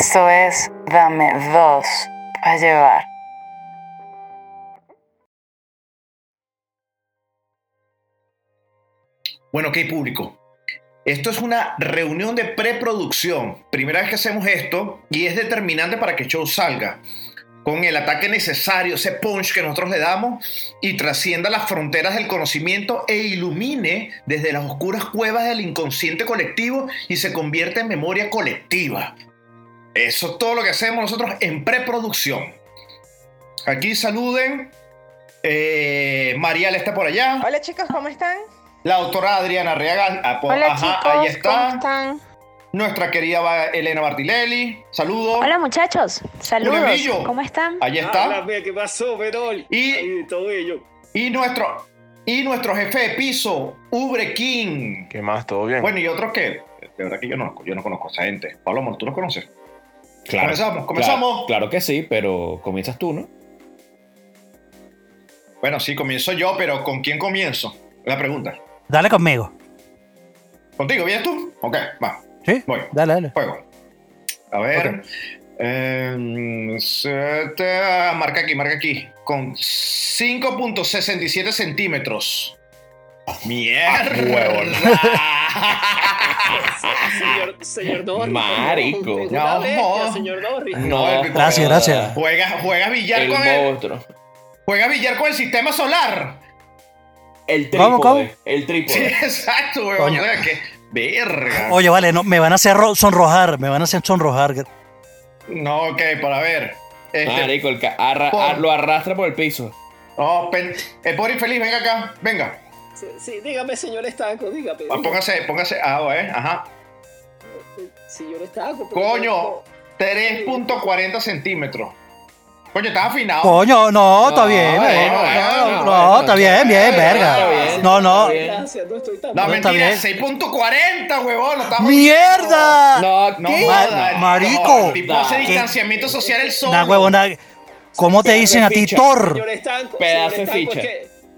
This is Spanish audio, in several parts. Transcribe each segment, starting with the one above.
Esto es Dame dos para llevar. Bueno, ok, público. Esto es una reunión de preproducción. Primera vez que hacemos esto y es determinante para que el show salga. Con el ataque necesario, ese punch que nosotros le damos y trascienda las fronteras del conocimiento e ilumine desde las oscuras cuevas del inconsciente colectivo y se convierte en memoria colectiva. Eso es todo lo que hacemos nosotros en preproducción. Aquí saluden. Eh, Marial está por allá. Hola chicos, ¿cómo están? La doctora Adriana Reagan. ah, Hola ajá, chicos, ahí ¿cómo está. están? Nuestra querida Elena Martilelli. Saludos. Hola muchachos, saludos. ¿Cómo están? Ahí está. Háblame, ¿qué pasó, Perol? Y- todo ello. Y nuestro, y nuestro jefe de piso, Ubre King. ¿Qué más? ¿Todo bien? Bueno, y otros que, de verdad que yo no, yo no conozco a esa gente. Pablo Amor, ¿tú los conoces? Claro. Comenzamos, comenzamos. Claro, claro que sí, pero comienzas tú, ¿no? Bueno, sí, comienzo yo, pero ¿con quién comienzo? La pregunta. Dale conmigo. ¿Contigo? ¿Vienes tú? Ok, va, ¿Sí? voy. Dale, dale. Juego. A ver. em, te- marca aquí, marca aquí. Con 5.67 centímetros. ¡Mierda! Señor, señor Norris. Marico. No. bestia, señor Norris. No, el- Gracias, gracias. Juegas juega billar El con el, monstruo. juega billar con el sistema solar. El ¿Cómo, trípode. cómo? El Sí, trípode. exacto, weón. Coño. O sea, que verga. Oye, vale, no, me van a hacer ro- sonrojar, me van a hacer sonrojar. No, ok, para ver. Este, Marico, el ca- arra- Por- ar- lo arrastra por el piso. no, pen- el pobre infeliz, venga acá, venga. Sí, sí, dígame, señor Estanco, dígame. Ah, Póngase, póngase. Ah, eh, ajá. Señor Estanco. pero- Coño, 3.40 centímetros. Coño, estás afinado. Coño, no, está No, bien. no, está bien, bien, verga. No, no. no mentira, bien. 6.40, huevón. ¡Mierda! No, No, marico. tipo hace ¿Qué? distanciamiento social el sol. Nah, huevona, ¿Cómo te dicen a ti. Thor? Señor Estanco, Pedazo de ficha.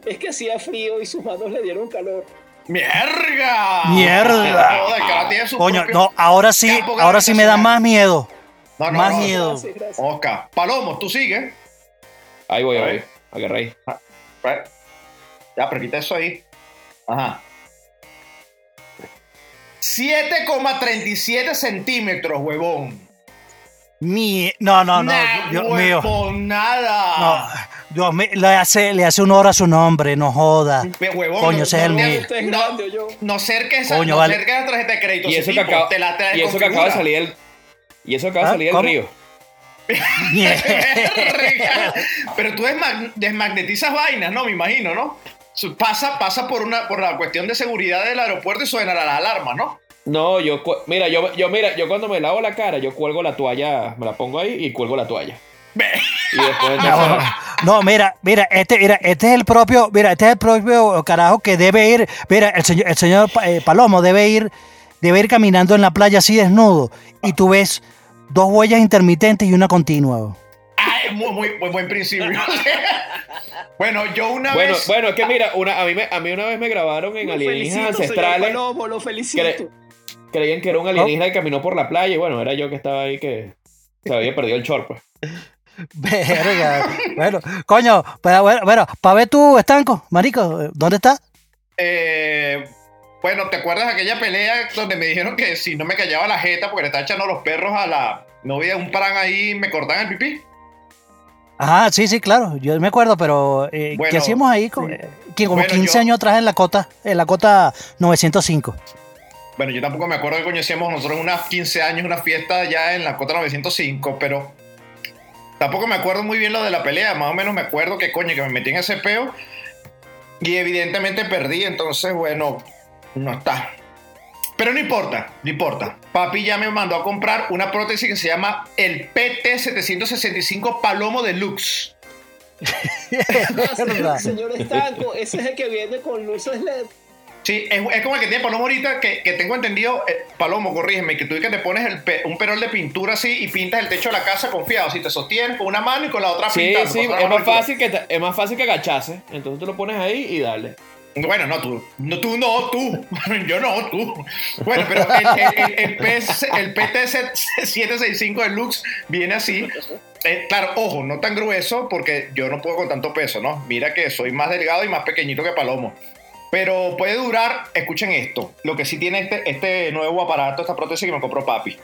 Es que, hacía frío y sus manos le dieron calor. ¡Mierda! Mierda. Coño, no, ahora sí, ahora sí me da más miedo. No, no, más no. miedo. Gracias, gracias. Oscar. Palomo, tú sigues. Ahí voy, A ahí. ver. Agarra ahí. Right. Ya, pero quita eso ahí. Ajá. 7,37 centímetros, huevón. Mi, no, no, no, Nah, Dios mío. huevón, nada. No, Dios mío, le hace, le hace honor a su nombre, no joda. Me- huevón, Coño, no- ese es el no- mío. No, yo. no ser que esa, Coño, no vale. tarjeta de crédito Y eso, que acaba, te la y eso que acaba de desconfigura. salir el. Y eso acaba de ¿Ah? salir del río. Pero tú desmag- desmagnetizas vainas, ¿no? Me imagino, ¿no? Su- Pasa, pasa por una por la cuestión de seguridad del aeropuerto y suena la alarma, ¿no? No, yo, mira, yo, yo, mira, yo cuando me lavo la cara, yo cuelgo la toalla, me la pongo ahí y cuelgo la toalla. Y después No, entonces- no, mira, mira, este, mira, este es el propio, mira, este es el propio carajo que debe ir, mira, el señor, el señor eh, Palomo debe ir, debe ir caminando en la playa así desnudo y tú ves dos huellas intermitentes y una continua. Ay, muy, muy, muy buen principio. bueno, yo una Bueno, vez. bueno, es que mira, una, a, mí me, a mí una vez me grabaron en Lo alienígenas felicito, señor ancestrales. Palomo, lo felicito. Cre- creían que era un alienígena que caminó por la playa y bueno, era yo que estaba ahí que se había perdido el short, pues. Verga. bueno, coño, pero bueno, bueno, para ver tú, estanco, marico, ¿dónde estás? eh, bueno, ¿te acuerdas de aquella pelea donde me dijeron que si no me callaba la jeta porque le estaba echando los perros a la novia de un parán ahí me cortaban el pipí? Ajá, sí, sí, claro, yo me acuerdo, pero eh, Bueno, ¿qué hacíamos ahí? Con, eh, que como Bueno, 15 yo- años atrás en la cota, en la cota 905. Bueno, yo tampoco me acuerdo que conocíamos nosotros unas 15 años, una fiesta ya en la Cota 905, pero tampoco me acuerdo muy bien lo de la pelea. Más o menos me acuerdo que coño, que me metí en ese peo y evidentemente perdí, entonces bueno, no está. Pero no importa, no importa. Papi ya me mandó a comprar una prótesis que se llama el PT765 Palomo Deluxe. Ah, Verdad. señor Estanco, ese es el que viene con luces LED. Sí, es, es como el que tiene Palomo ahorita, que, que tengo entendido, eh, Palomo, corrígeme, que tú que te pones el pe- un perol de pintura así y pintas el techo de la casa confiado, si te sostienes con una mano y con la otra Sí, pintando. sí, la es más fácil que te- es más fácil que agacharse. Entonces tú lo pones ahí y dale. Bueno, no tú. No, tú no, tú. Yo no, tú. Bueno, pero el, el, el, el, PTS 765 Deluxe viene así. Eh, claro, ojo, no tan grueso porque yo no puedo con tanto peso, ¿no? Mira que soy más delgado y más pequeñito que Palomo. Pero puede durar, escuchen esto, lo que sí tiene este, este nuevo aparato, esta prótesis que me compró papi.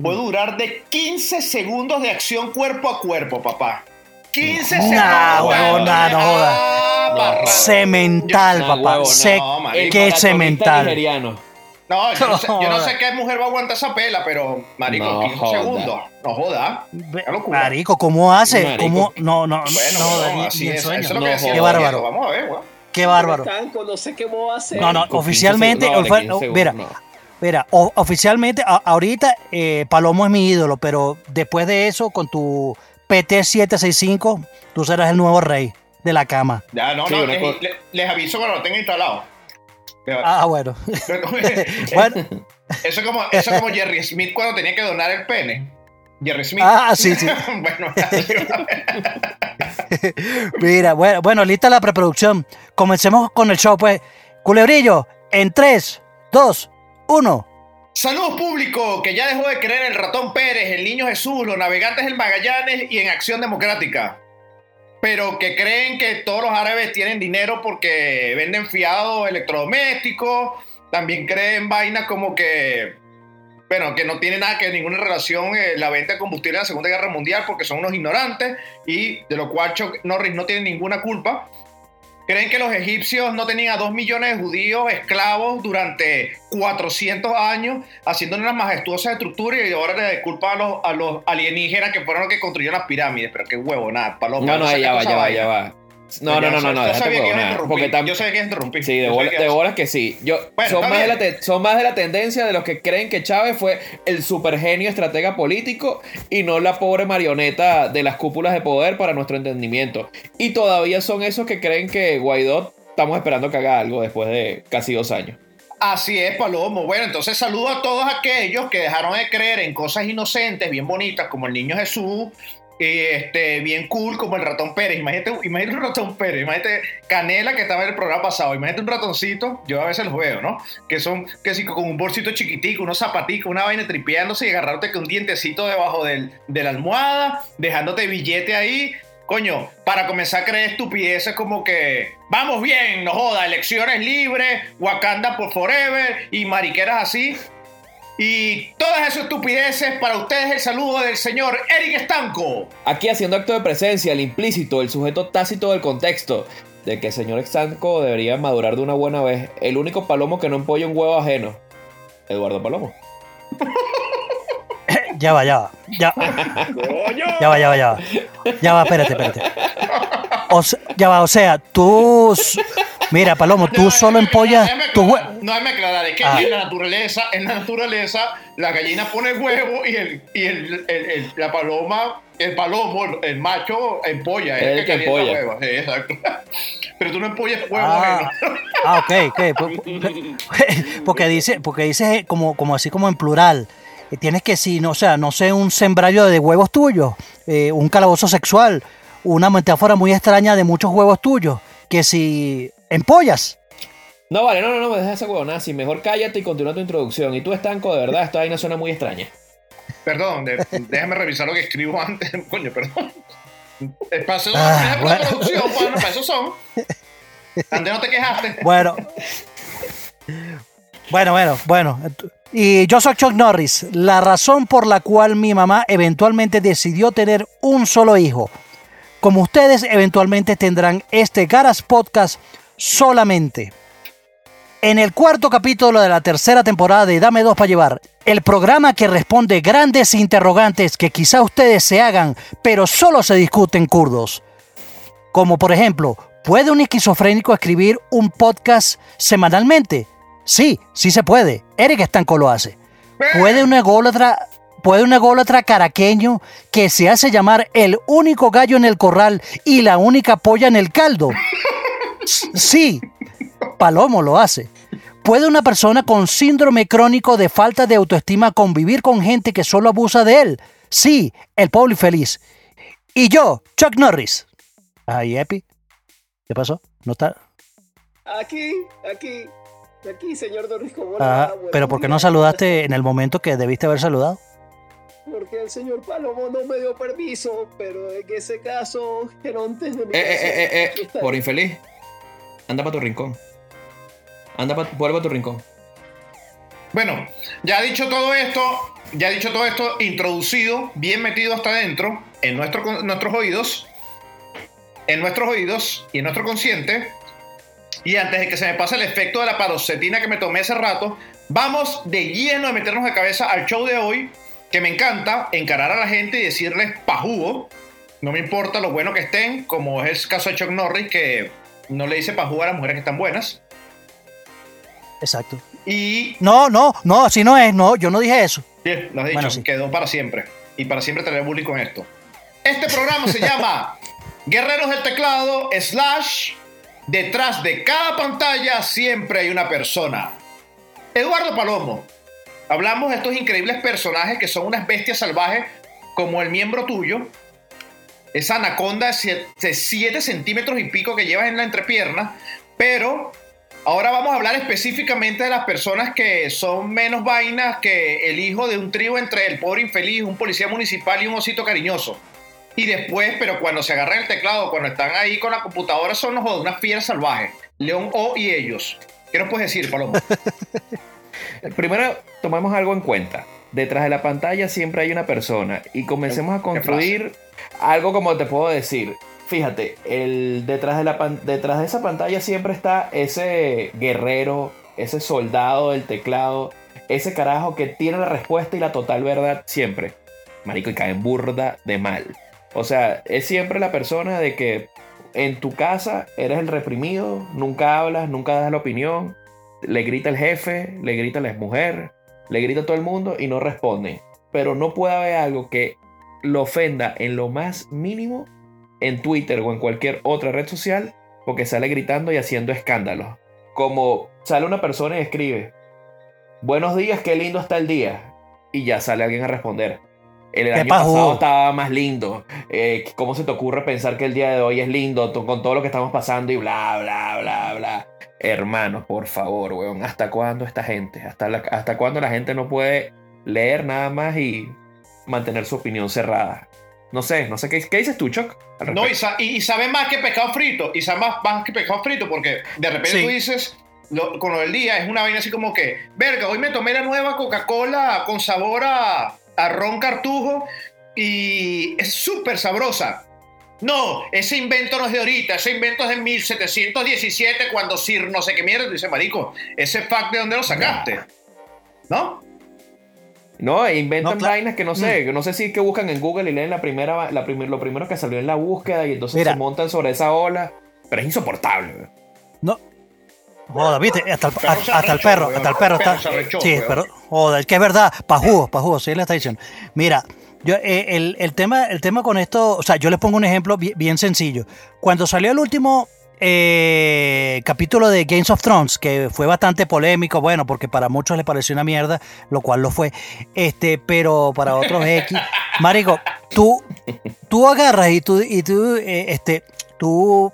Puede durar de 15 segundos de acción cuerpo a cuerpo, papá. 15 segundos. Nah, huevón, nah, no jodas. Ah, No, barra. Cemental, No, papá. huevo, no, que cemental. nigeriano. No, yo no, sé, yo no No sé qué mujer va a aguantar esa pela, pero, marico, No 15 joda. segundos. No joda. Marico, ¿cómo hace? Marico. ¿Cómo? No, no, Bueno, no, ni- así ni es. sueño. Eso es lo que No decía. Qué bárbaro. Vamos a ver, weón. Qué bárbaro. Tanco, no sé qué voy a hacer. No, no, Con 15 oficialmente, segundos, ofe- de 15 mira, no. mira, o- oficialmente, a- ahorita eh, Palomo es mi ídolo, pero después de eso, con tu PT765, tú serás el nuevo rey de la cama. Ya, no, Sí, no, les, cosa- le- les aviso cuando lo tenga instalado. Ah, bueno. bueno, eso, es como, eso es como Jerry Smith cuando tenía que donar el pene. Jerry Smith. ah, sí, sí. bueno, Mira, bueno, bueno, lista la preproducción. Comencemos con el show, pues. Culebrillo, en 3, 2, 1. Saludos público, que ya dejó de creer el ratón Pérez, el niño Jesús, los navegantes del Magallanes y en Acción Democrática. Pero que creen que todos los árabes tienen dinero porque venden fiados electrodomésticos. También creen vainas como que, bueno, que no tiene nada que ninguna relación eh, la venta de combustible en la Segunda Guerra Mundial porque son unos ignorantes y de lo cual Chuck Norris no tiene ninguna culpa. Creen que los egipcios no tenían a dos millones de judíos esclavos durante 400 años haciendo unas majestuosas estructuras y ahora le culpa a los, a los alienígenas que fueron los que construyeron las pirámides. Pero qué huevo, nada, paloma. No, no, ya va, ya va, ya va. No, no, no, no, no, Yo sabía que ibas a interrumpir. Yo sabía que ibas a interrumpir. Sí, de, bolas que sí. Yo, son, más de la son más de la tendencia de los que creen que Chávez fue el supergenio estratega político y no la pobre marioneta de las cúpulas de poder para nuestro entendimiento. Y todavía son esos que creen que Guaidó estamos esperando que haga algo después de casi dos años. Así es, Palomo. Bueno, entonces saludo a todos aquellos que dejaron de creer en cosas inocentes, bien bonitas, como el niño Jesús, y este, bien cool, como el ratón Pérez. Imagínate, imagínate un ratón Pérez, imagínate Canela que estaba en el programa pasado, imagínate un ratoncito, yo a veces los veo, ¿no? Que son, que sí, con un bolsito chiquitico, unos zapaticos, una vaina tripeándose y agarrándote con un dientecito debajo del, de la almohada, dejándote billete ahí. Coño, para comenzar a creer estupideces como que vamos bien, no joda, elecciones libres, Wakanda por forever y mariqueras así. Y todas esas estupideces, para ustedes el saludo del señor Eric Estanco. Aquí haciendo acto de presencia, el implícito, el sujeto tácito del contexto, de que el señor Extanco debería madurar de una buena vez. El único palomo que no empolla un huevo ajeno. Eduardo Palomo. Ya va, ya va. Ya, ¡Coño! ya va, ya va, ya va. Ya va, espérate, espérate. O ya va, o sea, tú. Mira, Palomo, tú solo empollas tu hue- No, déjame aclarar, es que Ah. en la naturaleza, en la naturaleza, la gallina pone huevo y el, y el, el- el- la paloma, el palomo, el macho empolla, es El el que empolla. huevos. Sí, exacto. Pero tú no empollas huevos Ah, ah, ok, ok. Pu- Porque dice, porque dice como, como así como en plural. Eh, Tienes que si no, o sea, no sé, un sembrario de huevos tuyos, eh, un calabozo sexual, una metáfora muy extraña de muchos huevos tuyos, que si empollas. No, vale, no, no, no me dejes esa huevonada. Si mejor cállate y continúa tu introducción. Y tú, Estanco, de verdad, esta vaina suena muy extraña. Perdón, de- déjame revisar lo que escribo antes. Coño, perdón. Eh, Para eso, Ah, para bueno. la producción, bueno, para eso son. Antes no te quejaste. Bueno. Bueno, bueno, bueno. Y yo soy Chuck Norris. La razón por la cual mi mamá eventualmente decidió tener un solo hijo. Como ustedes eventualmente tendrán este Garas Podcast solamente. En el cuarto capítulo de la tercera temporada de Dame Dos para Llevar, el programa que responde grandes interrogantes que quizá ustedes se hagan, pero solo se discuten kurdos. Como por ejemplo, ¿puede un esquizofrénico escribir un podcast semanalmente? Sí, sí se puede. Eric Estanco lo hace. ¿Puede un ególatra, puede un ególatra caraqueño que se hace llamar el único gallo en el corral y la única polla en el caldo? Sí, Palomo lo hace. ¿Puede una persona con síndrome crónico de falta de autoestima convivir con gente que solo abusa de él? Sí, el pobre feliz. Y yo, Chuck Norris. Ay, Epi. ¿Qué pasó? ¿No está? Aquí, aquí, aquí, señor Don Risco. Hola, Ah, pero ¿por qué no saludaste en el momento que debiste haber saludado? Porque el señor Palomo no me dio permiso, pero en ese caso, Gerontes de mi Eh, eh, casa, eh, eh, eh, por infeliz. Anda para tu rincón. Anda para vuelve a tu rincón. Bueno, ya dicho todo esto, ya dicho todo esto, introducido, bien metido hasta adentro, en nuestro, en nuestros oídos, en nuestros oídos y en nuestro consciente, y antes de que se me pase el efecto de la paroxetina que me tomé hace rato, vamos de lleno a meternos de cabeza al show de hoy, que me encanta encarar a la gente y decirles pajúo. No me importa lo bueno que estén, como es el caso de Chuck Norris, que no le dice pajúo a las mujeres que están buenas. Exacto. Y No, no, no, así no es, no, yo no dije eso. Bien, lo has dicho, Bueno, sí. quedó para siempre. Y para siempre tener bullying con esto. Este programa se llama Guerreros del Teclado, slash, detrás de cada pantalla siempre hay una persona. Eduardo Palomo. Hablamos de estos increíbles personajes que son unas bestias salvajes como el miembro tuyo. Esa anaconda de 7 centímetros y pico que llevas en la entrepierna. Pero Ahora vamos a hablar específicamente de las personas que son menos vainas que el hijo de un trío entre el pobre infeliz, un policía municipal y un osito cariñoso. Y después, pero cuando se agarran el teclado, cuando están ahí con la computadora, son los unas fieras salvajes. León O y ellos. ¿Qué nos puedes decir, Palomo? Primero, tomemos algo en cuenta. Detrás de la pantalla siempre hay una persona y comencemos a construir algo como te puedo decir. Fíjate, el, detrás, de la, detrás de esa pantalla siempre está ese guerrero, ese soldado del teclado, ese carajo que tiene la respuesta y la total verdad siempre. Marico, y cae en burda de mal. O sea, es siempre la persona de que en tu casa eres el reprimido, nunca hablas, nunca das la opinión, le grita el jefe, le grita la mujer, le grita a todo el mundo y no responde. Pero no puede haber algo que lo ofenda en lo más mínimo en Twitter o en cualquier otra red social porque sale gritando y haciendo escándalos. Como sale una persona y escribe, buenos días, qué lindo está el día. Y ya sale alguien a responder. El año pasado estaba más lindo. Eh, ¿Cómo se te ocurre pensar que el día de hoy es lindo con todo lo que estamos pasando y bla, bla, bla, bla? Hermano, por favor, weón. ¿Hasta cuándo esta gente? ¿Hasta, la- ¿Hasta cuándo la gente no puede leer nada más y mantener su opinión cerrada? No sé, no sé. ¿Qué, qué dices tú, Chuck? No, y, sa- y- y sabe más que pescado frito. Y sabe más, más que pescado frito porque de repente Sí. tú dices, lo- con lo del día, es una vaina así como que, verga, hoy me tomé la nueva Coca-Cola con sabor a, a ron cartujo y es súper sabrosa. No, ese invento no es de ahorita, ese invento es de 1717 cuando Sir no sé qué mierda, dice marico, ese fact de dónde lo sacaste. ¿No? No, e inventan No, vainas que no sé, Mm. que no sé si es que buscan en Google y leen la primera, la primer- lo primero que salió en la búsqueda y entonces Mira. se montan sobre esa ola. Pero es insoportable. No. Joda, viste, hasta el, Perro se hasta el perro, hasta el perro está. Sí, pero, joda, es que es verdad, pajugo, pajugo, sí le está diciendo. Mira, yo, eh, el, el tema, el tema con esto, o sea, yo les pongo un ejemplo bien, bien sencillo. Cuando salió el último eh, capítulo de Games of Thrones, que fue bastante polémico, bueno, porque para muchos les pareció una mierda, lo cual lo fue, este, pero para otros X. Marico, tú, tú agarras y tú, y tú, eh, este, tú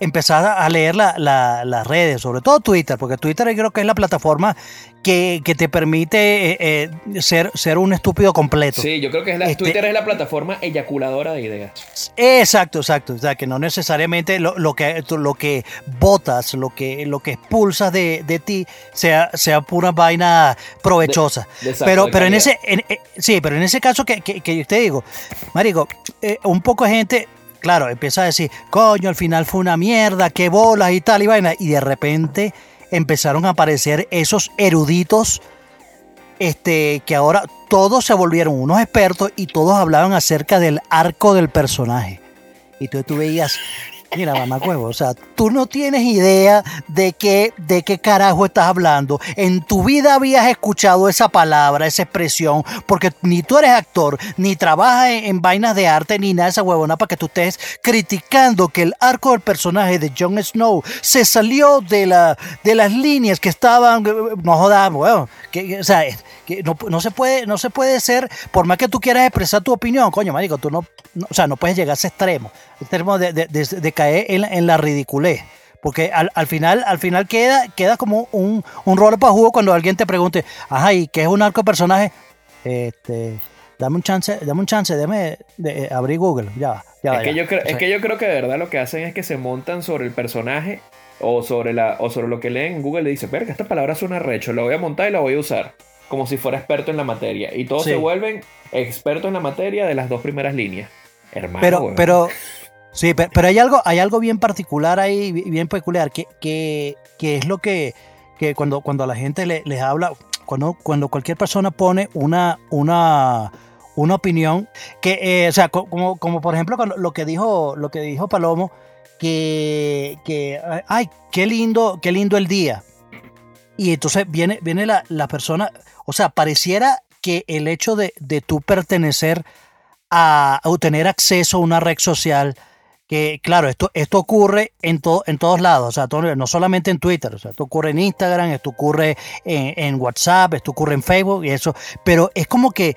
empezar a leer la- la- las redes, sobre todo Twitter, porque Twitter creo que es la plataforma que, que te permite eh, eh, ser, ser un estúpido completo. Sí, yo creo que es la, Este- Twitter es la plataforma eyaculadora de ideas. Exacto, exacto. O sea, que no necesariamente lo, lo que, lo que botas, lo que, lo que expulsas de, de ti sea, sea pura vaina provechosa. De- de pero, pero en ese, en- eh, sí, pero en ese caso que, que, que yo te digo, Marico, un poco de gente, claro, empieza a decir, coño, al final fue una mierda, qué bolas y tal y vaina, y de repente empezaron a aparecer esos eruditos este, que ahora todos se volvieron unos expertos y todos hablaban acerca del arco del personaje. Y tú, tú veías, mira, mamacuevo, o sea, tú no tienes idea de qué, de qué carajo estás hablando. En tu vida habías escuchado esa palabra, esa expresión, porque ni tú eres actor, ni trabajas en, vainas de arte, ni nada de esa huevona para que tú estés criticando que el arco del personaje de Jon Snow se salió de, la, de las líneas que estaban, no jodas, huevón, o sea, que no, no se puede, no se puede ser, por más que tú quieras expresar tu opinión, coño, marico, tú no, no- o sea, no puedes llegar a ese extremo, extremo de, de- de- de caer en, la- en la ridiculez. Porque al, al final, al final queda, queda como un, un rol para jugo cuando alguien te pregunte, ajá, ¿y qué es un arco personaje? Este, dame un chance, dame un chance, déjame de, eh, abrir Google, ya va, ya Es que, ya. yo creo, O sea, es que yo creo que de verdad lo que hacen es que se montan sobre el personaje o sobre, la, o sobre lo que leen en Google y dicen, verga, esta palabra suena recho, la voy a montar y la voy a usar. Como si fuera experto en la materia. Y todos Sí. se vuelven expertos en la materia de las dos primeras líneas. Hermano. pero, weón. pero, sí, pero, pero hay algo, hay algo bien particular ahí, bi- bien peculiar, que, que, que es lo que, que cuando, cuando a la gente le- les habla, cuando, cuando cualquier persona pone una, una, una opinión, que, eh, o sea, co- como, como por ejemplo con lo- lo que dijo, lo que dijo Palomo, que, que ay, qué lindo, qué lindo el día. Y entonces viene, viene la, la persona, o sea, pareciera que el hecho de, de tú pertenecer a, a tener acceso a una red social, que claro, esto, esto ocurre en, en todos lados, o sea, no solamente en Twitter, o sea, esto ocurre en Instagram, esto ocurre en, WhatsApp, esto ocurre en Facebook y eso, pero es como que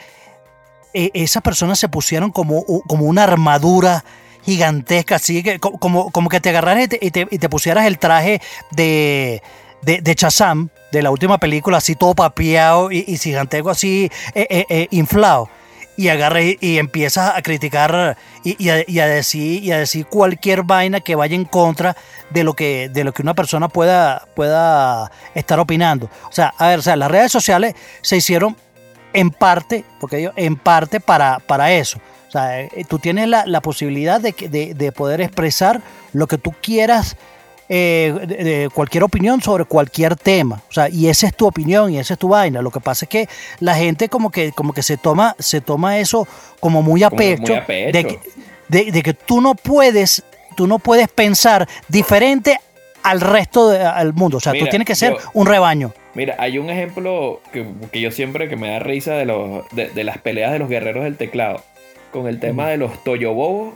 eh, esas personas se pusieron como, como una armadura gigantesca, así que co- como, como que te agarraras y te, y te- y te pusieras el traje de, de, de Shazam, de la última película, así todo papeado y, y gigantesco, así eh, eh, eh, inflado. Y agarras y, empiezas a criticar y, y a, decir, y a decir cualquier vaina que vaya en contra de lo que, de lo que una persona pueda, pueda estar opinando. O sea, a ver, o sea, las redes sociales se hicieron en parte, porque digo, en parte para, para eso. O sea, tú tienes la, la posibilidad de, de, de poder expresar lo que tú quieras, eh, de, de cualquier opinión sobre cualquier tema. O sea, y esa es tu opinión y esa es tu vaina. Lo que pasa es que la gente como que, como que se toma, se toma eso como muy a Como muy pecho, a pecho. De, que, de- de que tú no puedes, tú no puedes pensar diferente al resto del mundo. O sea, tú tienes que ser yo- un rebaño. Mira, hay un ejemplo que, que yo siempre que me da risa de, los, de, de las peleas de los guerreros del teclado. Con el tema de los Toyobobos.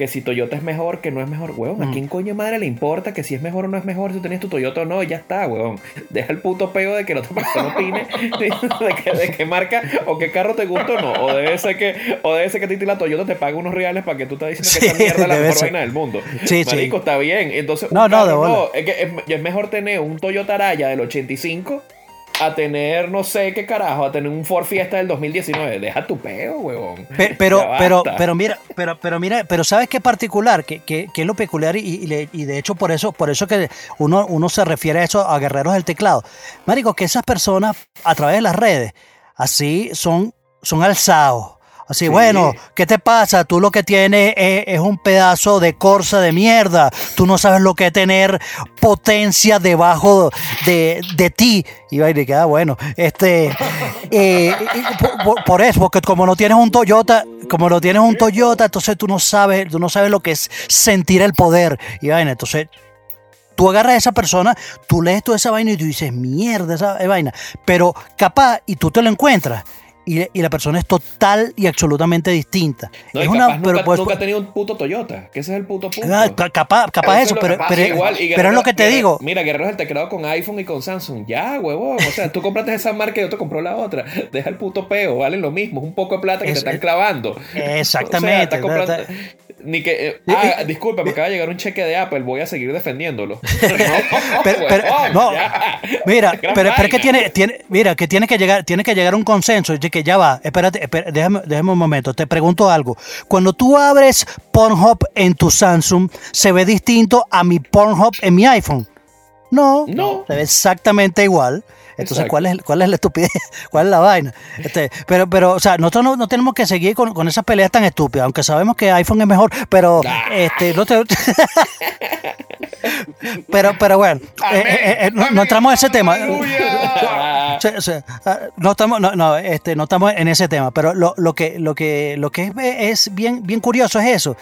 Que si Toyota es mejor, que no es mejor. Huevón, ¿a Mm. quién coño madre le importa que si es mejor o no es mejor? Si tú tienes tu Toyota o no, ya está, huevón. Deja el puto peo de que la otra persona opine de, de que- de qué marca o qué carro te gusta o no. O debe ser que, o debe ser que a ti la Toyota te paga unos reales para que tú estás diciendo que esa mierda es la mejor ser. vaina del mundo. Sí, sí. Está bien. Entonces, No, no, de bola. es que es, es mejor tener un Toyota Araya del 85 a tener no sé qué carajo, a tener un Ford Fiesta del 2019. Deja tu peo, huevón. Pe- Pero, pero, basta. pero mira, pero, pero mira, pero sabes qué particular, que, que, que es lo peculiar y, y y de hecho por eso, por eso que uno, uno se refiere a eso a guerreros del teclado. Marico, que esas personas a través de las redes, así son, son alzados. Así, Sí. bueno, ¿qué te pasa? Tú lo que tienes es, es un pedazo de corsa de mierda. Tú no sabes lo que es tener potencia debajo de, de ti. Y va y le queda bueno. Este, eh, por, por- por eso, porque como no tienes un Toyota, como no tienes un Toyota, entonces tú no sabes, tú no sabes lo que es sentir el poder. Y vaina, entonces tú agarras a esa persona, tú lees toda esa vaina y tú dices, mierda, esa vaina. Pero capaz, y tú te lo encuentras. Y, y la persona es total y absolutamente distinta. No, es y una, capaz pero nunca, pues- nunca ha tenido un puto Toyota. Que ese es el puto punto. Ah, ca- capaz, capaz Eso es pero, pero, Igual, es Guerrero- lo que te Guerrero- digo. Mira, Guerreros del Teclado con iPhone y con Samsung. Ya, huevón. O sea, tú compraste esa marca y yo te compró la otra. Deja el puto peo. Valen lo mismo. Es un poco de plata que Es- te están es- clavando. Exactamente. O sea, estás comprando-. Ni que. eh, Y- ah, disculpa, me acaba de llegar un cheque de Apple. Voy a seguir defendiéndolo. No, Pero- no, ya. Mira, pero, pero es que tiene, tiene, mira, que tiene que llegar, tiene que llegar a un consenso de que ya va, espérate, espérate, déjame, déjame un momento, te pregunto algo. Cuando tú abres Pornhub en tu Samsung, ¿se ve distinto a mi Pornhub en mi iPhone? No, No. se ve exactamente igual. Entonces. ¿cuál es, ¿cuál es la estupidez? ¿Cuál es la vaina? Este, pero, pero, o sea, nosotros no, no tenemos que seguir con, con esas peleas tan estúpidas, aunque sabemos que iPhone es mejor, pero este, no te- pero, pero bueno, eh, eh, eh, no, no entramos en ese tema. Ah, Sí, sí. No estamos, no, no, este, no estamos en ese tema, pero lo, lo que, lo que, lo que es, es bien, bien curioso es eso.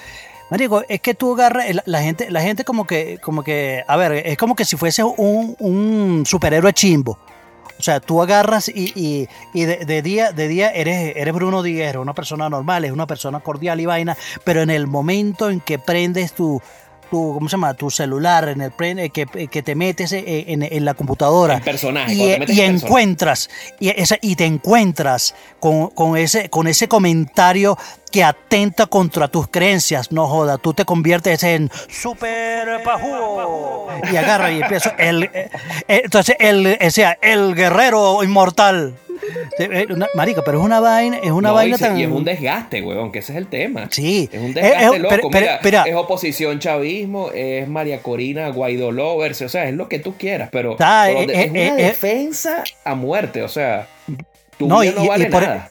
Marico, es que tú agarras, la, la gente, la gente como que, como que, a ver, es como que si fuese un, un superhéroe chimbo. O sea, tú agarras y, y, y de, de día, de día eres, eres Bruno Díaz, eres una persona normal, es una persona cordial y vaina, pero en el momento en que prendes tu, tu, ¿cómo se llama? Tu celular, en el pre- eh, que, que te metes eh, en, en la computadora El personaje, y, te eh, metes y en persona. encuentras y, esa- y te encuentras con, con ese con ese comentario que atenta contra tus creencias, no joda, tú te conviertes en super pajugo y agarra y empieza el eh, eh, entonces el o sea, el guerrero inmortal. Eh, marica, pero es una vaina, es una No, vaina y, tan y es un desgaste, weón, que ese es el tema. Sí. Es un Eh, desgaste eh, loco. pero- Mira, es oposición chavismo, es María Corina, Guaidó Lovers, o sea, es lo que tú quieras, pero, Está, es una defensa a muerte, o sea, tu No, vida y- no y- vale y por- nada.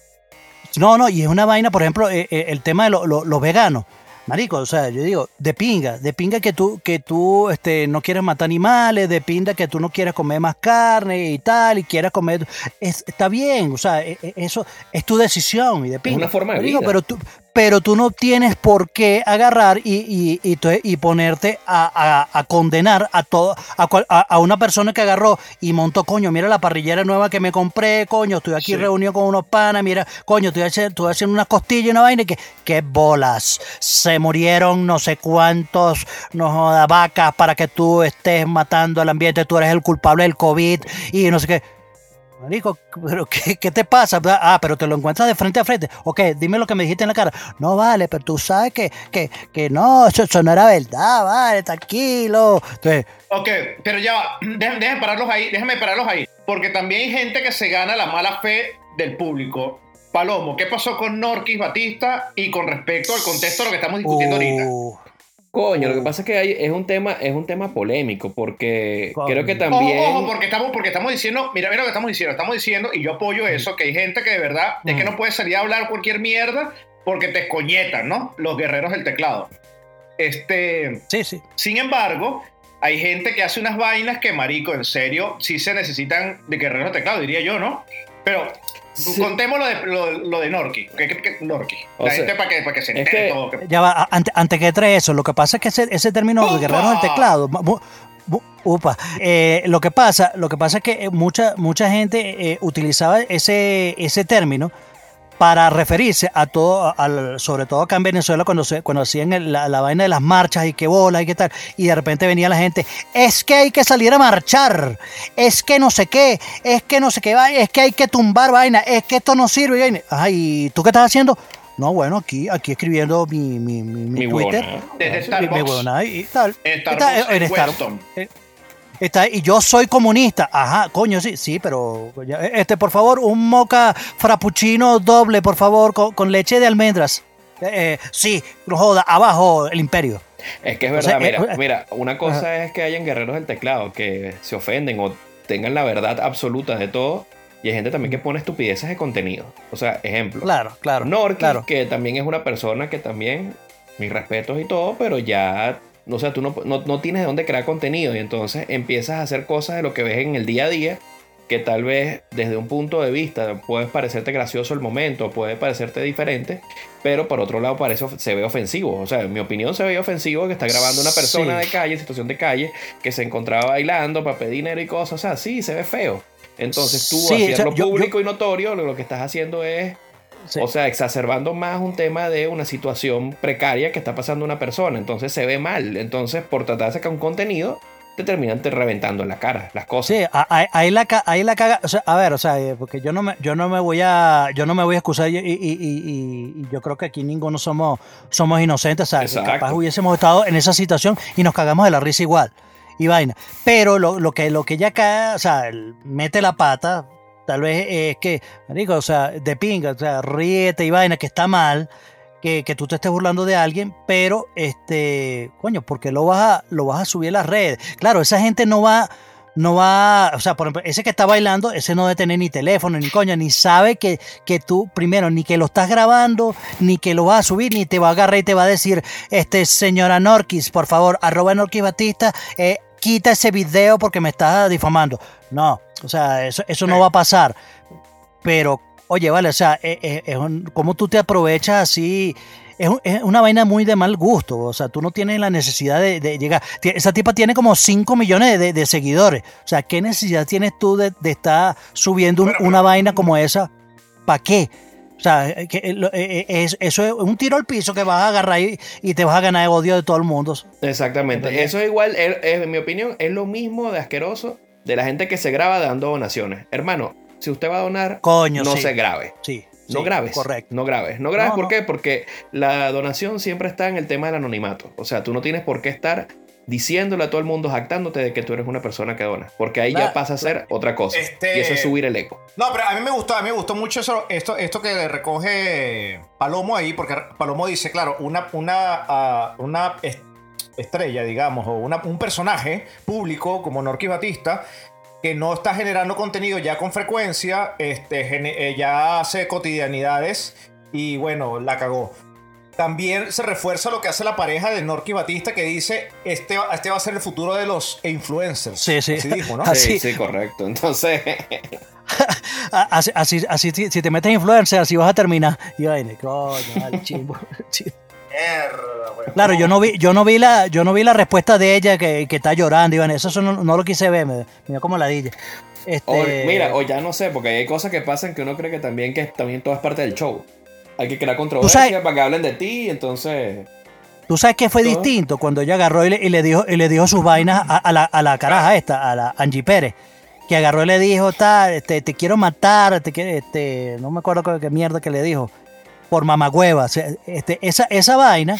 No, no, y es una vaina, por ejemplo, eh, eh, el tema de lo- lo- los veganos. Marico, o sea, yo digo, de pinga, de pinga que tú, que tú este, no quieres matar animales, de pinga que tú no quieres comer más carne y tal, y quieras comer. es- está bien, o sea, e- e- eso es tu decisión y de pinga. una forma de vida. Pero tú, pero tú no tienes por qué agarrar y, y, y, ponerte a, a- a condenar a, todo, a, cual- a, a una persona que agarró y montó, coño, mira la parrillera nueva que me compré, coño, estoy aquí Sí. reunido con unos panas, mira, coño, estoy haciendo, estoy haciendo unas costillas y una vaina y que, que bolas, se murieron no sé cuántos, no joda, vacas para que tú estés matando al ambiente, tú eres el culpable del COVID y no sé qué. Marico, pero ¿qué, qué te pasa? Ah, pero te lo encuentras de frente a frente. Ok, dime lo que me dijiste en la cara. No vale, pero tú sabes que, que, que no, eso, eso no era verdad, vale, tranquilo. Entonces, Ok, pero ya va. Déjenme pararlos ahí, déjenme pararlos ahí. Porque también hay gente que se gana la mala fe del público. Palomo, ¿qué pasó con Norquis Batista y con respecto al contexto de lo que estamos discutiendo ahorita? Coño, lo que pasa es que hay, es un tema, es un tema polémico, porque Coño. creo que Ojo, también. ojo, porque estamos, porque estamos diciendo, mira, mira lo que estamos diciendo, estamos diciendo, y yo apoyo eso, que hay gente que de verdad es que Mm. no puede salir a hablar cualquier mierda porque te escoñetan, ¿no? Los guerreros del teclado. Este, sí, sí. sin embargo, hay gente que hace unas vainas que, marico, en serio, sí se necesitan de guerreros del teclado, diría yo, ¿no? Pero Sí. contemos lo de, lo, lo de Norki. ¿Qué, qué- qué- Norki? O La sea, gente para que, para que se entere que- todo. que- Ya va, a- ante- antes que trae eso, lo que pasa es que ese, ese término de guerreros del teclado, upa, eh, lo que pasa, lo que pasa es que mucha, mucha gente eh, utilizaba ese, ese término para referirse a todo, al, sobre todo acá en Venezuela cuando se, cuando hacían el- la, la vaina de las marchas y que bolas y qué tal, y de repente venía la gente, es que hay que salir a marchar, es que no sé qué, es que no sé qué, va- es que hay que tumbar vaina, es que esto no sirve, y vaina. Ay, ¿tú qué estás haciendo? No, bueno, aquí, aquí escribiendo mi, mi, mi, Twitter. Desde Mi- mi Starbucks. huevonada y tal. En Está- Starbucks en en Star- Weston. Está, y yo soy comunista. Ajá, coño, sí, sí, pero ya, este, por favor, un moca frappuccino doble, por favor, con, con leche de almendras. Eh, eh, sí, joda, abajo el imperio. Es que es verdad, mira, eh, mira, una cosa es que hayan guerreros del teclado que se ofenden o tengan la verdad absoluta de todo, y hay gente también que pone estupideces de contenido. O sea, ejemplo, Claro, claro. Norki, claro. que también es una persona que también, mis respetos y todo, pero ya, o sea, tú no, no, no tienes de dónde crear contenido y entonces empiezas a hacer cosas de lo que ves en el día a día que tal vez desde un punto de vista puede parecerte gracioso el momento, puede parecerte diferente, pero por otro lado parece, se ve ofensivo. O sea, en mi opinión se ve ofensivo que está grabando una persona Sí. de calle, situación de calle, que se encontraba bailando para pedir dinero y cosas. O sea, sí, se ve feo. Entonces tú, Sí, o sea, hacerlo yo- público y notorio, lo, lo que estás haciendo es Sí. o sea, exacerbando más un tema de una situación precaria que está pasando una persona. Entonces se ve mal. Entonces, por tratar de sacar un contenido, te terminan te reventando en la cara las cosas. Sí, ahí la, ahí la caga, o sea, a ver, o sea, eh, porque yo no me, yo no me voy a, yo no me voy a excusar y, y- y- y- yo creo que aquí ninguno somos, somos inocentes, o sea, capaz hubiésemos estado en esa situación y nos cagamos de la risa igual y vaina. Pero lo, lo que, lo que ya cae, o sea, mete la pata, tal vez es que, marico, o sea, de pinga, o sea, ríete y vaina, que está mal. Que, que tú te estés burlando de alguien, pero este, coño, porque lo vas a, lo vas a subir a las redes. Claro, esa gente no va, no va, o sea, por ejemplo, ese que está bailando, ese no debe tener ni teléfono, ni coña, ni sabe que, que tú, primero, ni que lo estás grabando, ni que lo vas a subir, ni te va a agarrar y te va a decir, este, señora Norquis, por favor, arroba Norquis Batista, eh, quita ese video porque me estás difamando. No, o sea, eso, eso no va a pasar. Pero, oye, vale, o sea, eh, eh, es un- ¿cómo tú te aprovechas así? Es, un- es una vaina muy de mal gusto. O sea, tú no tienes la necesidad de, de llegar. Esa tipa tiene como 5 millones de, de seguidores. O sea, ¿qué necesidad tienes tú de, de estar subiendo un- una vaina como esa? ¿Para qué? O sea, eh, que, es, eso es un tiro al piso que vas a agarrar y, y te vas a ganar el odio de todo el mundo. Exactamente. Eso es igual, es, en mi opinión, es lo mismo de asqueroso de la gente que se graba dando donaciones. Hermano, si usted va a donar, Coño, no sí. se grabe. Sí. No sí, grabes. Correcto. No grabes. No grabes, No, ¿por no. qué? Porque la donación siempre está en el tema del anonimato. O sea, tú no tienes por qué estar diciéndole a todo el mundo, jactándote de que tú eres una persona que dona. Porque ahí ya pasa a ser otra cosa. Este- Y eso es subir el ego. No, pero a mí me gustó, a mí me gustó mucho eso, esto, esto que recoge Palomo ahí, porque Palomo dice, claro, una, una, ah, una estrella, digamos, o una- un personaje público como Norquis Batista, que no está generando contenido ya con frecuencia, este, gene- eh, ya hace cotidianidades y bueno, la cagó. También se refuerza lo que hace la pareja de Norquis Batista que dice, este, va- este va a ser el futuro de los influencers. Sí, sí. Así dijo, ¿no? Así- Sí, sí, correcto. Entonces, Así, así, así si, te metes influencer, así vas a terminar. Y ay, coño, chimbo. Chi- Mierda, güey. Claro, yo no vi, yo no vi la, yo no vi la respuesta de ella que, que está llorando, Iván. Eso, eso no, no lo quise ver, me, me dio como ladilla. Este, o, mira, o ya no sé, porque hay cosas que pasan que uno cree que también que también todo es parte del show. Hay que crear controversia sabes- para que hablen de ti, entonces. ¿Tú sabes qué fue Todo. distinto cuando ella agarró y le, y le dijo, y le dijo sus vainas a, a la, a la caraja esta, a la Angie Pérez? Que agarró y le dijo, tal, este, te quiero matar, te este, no me acuerdo qué, qué mierda que le dijo, por mamagüeva. O sea, este, esa, esa vaina,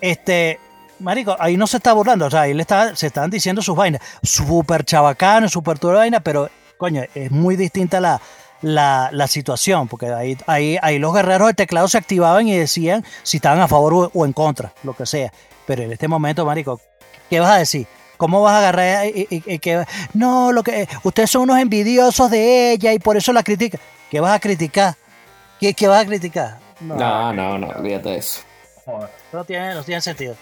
este, marico, ahí no se está burlando, o sea, ahí le está, se están diciendo sus vainas. Súper chabacano, súper toda vaina, pero, coño, es muy distinta la, la, situación, porque ahí, ahí, ahí los guerreros del teclado se activaban y decían si estaban a favor o, en contra, lo que sea. Pero en este momento, marico, ¿qué vas a decir? ¿Cómo vas a agarrar y que no, lo que ustedes son unos envidiosos de ella y por eso la critican? ¿Qué vas a criticar? ¿Qué, qué vas a criticar? No, No, no, no, olvídate de eso. no tiene, no tiene sentido.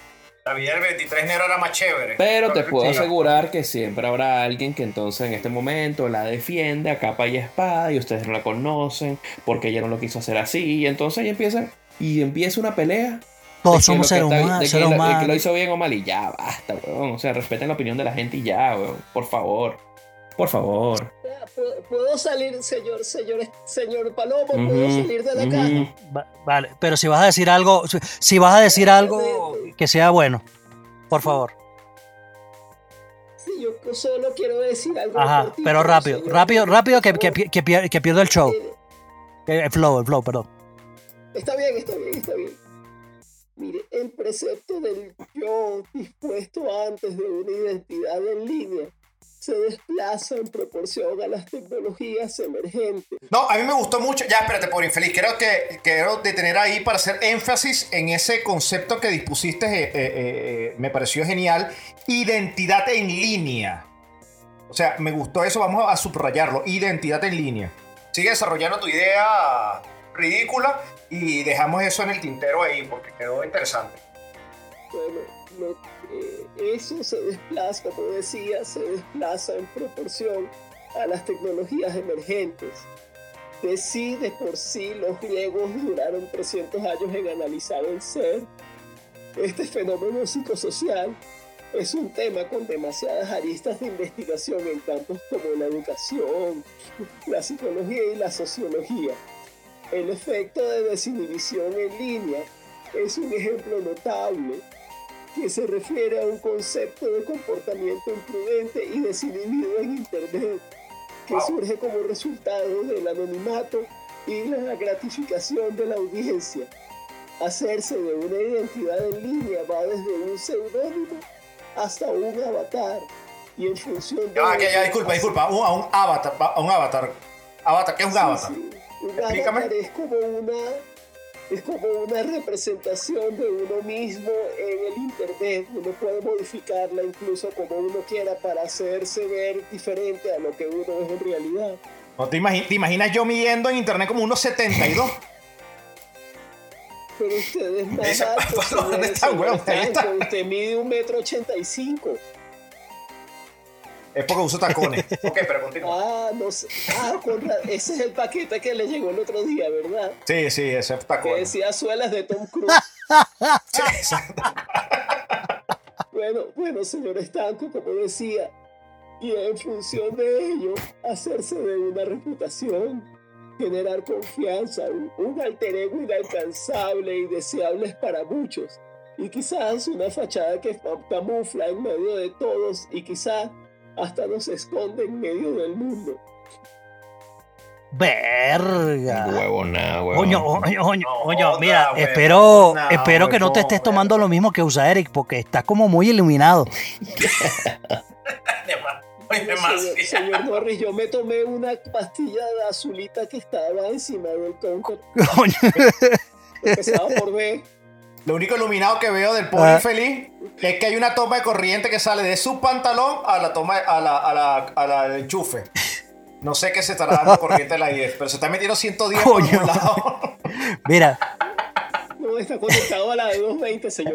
La vida del 23 de enero era más chévere. Pero te puedo asegurar que siempre habrá alguien que entonces en este momento la defiende a capa y espada y ustedes no la conocen porque ella no lo quiso hacer así. Y entonces ahí empiezan y empieza una pelea. Todos somos seres humanos. de que lo- que hizo bien o mal y ya, basta, weón. O sea, respeten la opinión de la gente y ya, weón. Por favor. Por favor. ¿Puedo, salir, señor, señor, señor Palomo? ¿Puedo salir de la caja? Va- Vale, pero si vas a decir algo, si- vas a decir algo que sea bueno, por favor. Sí, yo solo quiero decir algo. Ajá, cortito, pero rápido, señor. rápido, rápido que, que, que, pier- que pierdo el show. Mire, El flow, el flow, perdón. Está bien, está bien, está bien. Mire, el precepto del yo dispuesto antes de una identidad en línea se desplaza en proporción a las tecnologías emergentes. No, a mí me gustó mucho. Ya, espérate, por infeliz. Creo que quiero detener ahí para hacer énfasis en ese concepto que dispusiste. eh, eh, eh, me pareció genial. Identidad en línea. O sea, me gustó eso. Vamos a subrayarlo. Identidad en línea. Sigue desarrollando tu idea ridícula y dejamos eso en el tintero ahí porque quedó interesante. Bueno, lo- eh, eso se desplaza, como decía, se desplaza en proporción a las tecnologías emergentes. De sí, de por sí, los griegos duraron 300 años en analizar el ser. Este fenómeno psicosocial es un tema con demasiadas aristas de investigación en campos como la educación, la psicología y la sociología. El efecto de desinhibición en línea es un ejemplo notable que se refiere a un concepto de comportamiento imprudente y desinhibido en Internet, que surge como resultado del anonimato y la gratificación de la audiencia. Hacerse de una identidad en línea va desde un seudónimo hasta un avatar y en función de... Ya, ya, ya, disculpa, disculpa. Un, a un avatar. A un avatar. Avatar, ¿qué es un Sí, avatar? sí. Un Explícame. avatar es como una es como una representación de uno mismo en el internet. Uno puede modificarla incluso como uno quiera para hacerse ver diferente a lo que uno es en realidad. ¿No te, imagi- te imaginas yo midiendo en internet como unos 72? Pero usted es más Ese- alto. ¿dónde señor- está, señor weón? Ahí está. Franco. Usted mide un metro ochenta y cinco. Es porque uso tacones. ok, pero continúa. Ah, no sé. Ah, con ra- ese es el paquete que le llegó el otro día, ¿verdad? Sí, sí, ese es Que decía suelas de Tom Cruise. Sí, exacto. Bueno, bueno, señor Estanco, como decía, y en función de ello, hacerse de una reputación. generar confianza, un, un alter ego inalcanzable y deseable para muchos, y quizás una fachada que camufla en medio de todos y quizás hasta nos esconde en medio del mundo. Verga. Huevo, nada, huevo. Coño, coño, coño, No, coño, joda, mira, espero, espero que no te estés tomando lo mismo que usa Eric, porque está como muy iluminado. Señor, señor Norris, yo me tomé una pastilla de azulita que estaba encima del counter. Coño. Empezaba por B. Lo único iluminado que veo del pobre Ah. infeliz es que hay una toma de corriente que sale de su pantalón a la toma a la, a la, a la del enchufe. No sé qué se estará dando corriente de la 10, pero se está metiendo 110 por Coño. un lado. Mira, No está conectado a la de 220, señor.